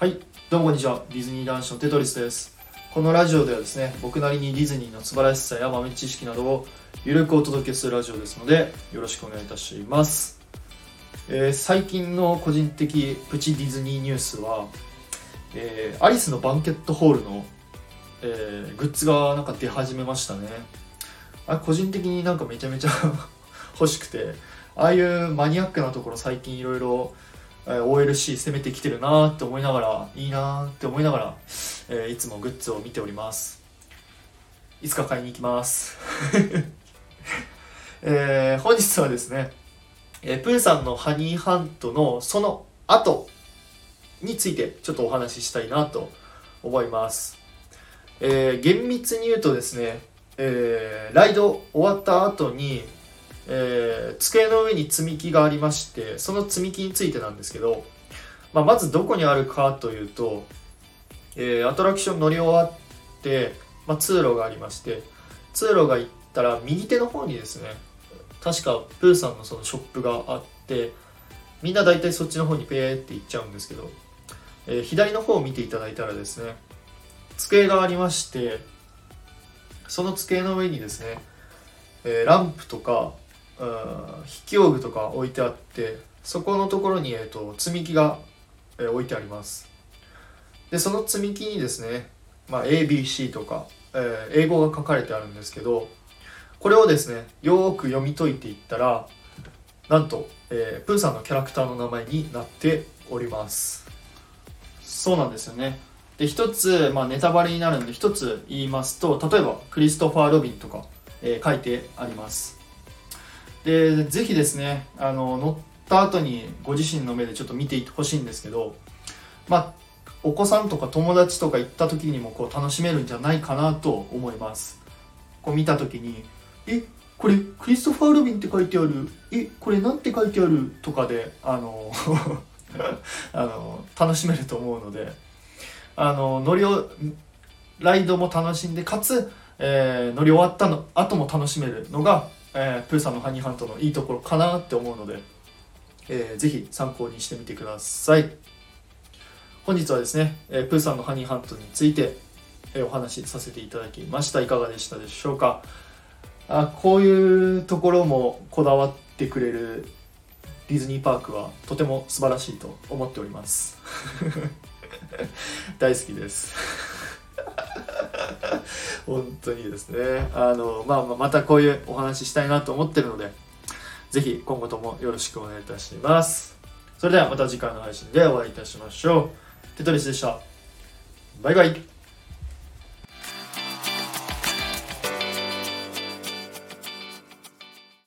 はいどうもこんにちは。ディズニー男子のテトリスです。このラジオではですね僕なりにディズニーの素晴らしさや豆知識などをゆるくお届けするラジオですのでよろしくお願いいたします、えー最近の個人的プチディズニーニュースは、えーアリスのバンケットホールの、えーグッズがなんか出始めましたね。あ個人的になんかめちゃめちゃ 欲しくてああいうマニアックなところ最近いろいろえ OLC 攻めてきてるなーって思いながらいいなーって思いながら、えーいつもグッズを見ております。いつか買いに行きます、えー本日はですね、えープーさんのハニーハントのその後についてちょっとお話ししたいなと思います、えー厳密に言うとですね、えーライド終わった後にえー机の上に積み木がありましてその積み木についてなんですけど、まあ、まずどこにあるかというと、えーアトラクション乗り終わって、まあ、通路がありまして通路が行ったら右手の方にですね確かプーさんのそのショップがあってみんな大体そっちの方にペーって行っちゃうんですけど、えー左の方を見ていただいたらですね机がありましてその机の上にですね、えランプとか筆記用具とか置いてあってそこのところに、えー、と積み木が、えー置いてあります。でその積み木にですね、まあ、ABC とか、えー英語が書かれてあるんですけどこれをですねよーく読み解いていったらなんと、えープーさんのキャラクターの名前になっております。そうなんですよね。で一つ、まあ、ネタバレになるんで一つ言いますと例えばクリストファー・ロビンとか、えー書いてあります。でぜひですねあの乗った後にご自身の目でちょっと見ていてほしいんですけどまあお子さんとか友達とか行った時にもこう楽しめるんじゃないかなと思いますこう見た時に「えこれクリストファー・ロビンって書いてある？えこれなんて書いてある?」とかであの あの楽しめると思うのであの乗りをライドも楽しんでかつ、えー乗り終わったの後も楽しめるのがえープーさんのハニーハントのいいところかなって思うので、えーぜひ参考にしてみてください。本日はですね、えープーさんのハニーハントについて、えーお話しさせていただきました。いかがでしたでしょうか？あこういうところもこだわってくれるディズニーパークはとても素晴らしいと思っております。大好きです。本当にですね。あの、まあ、またこういうお話ししたいなと思ってるのでぜひ今後ともよろしくお願いいたします。それではまた次回の配信でお会いいたしましょう。テトリスでした。バイバイ。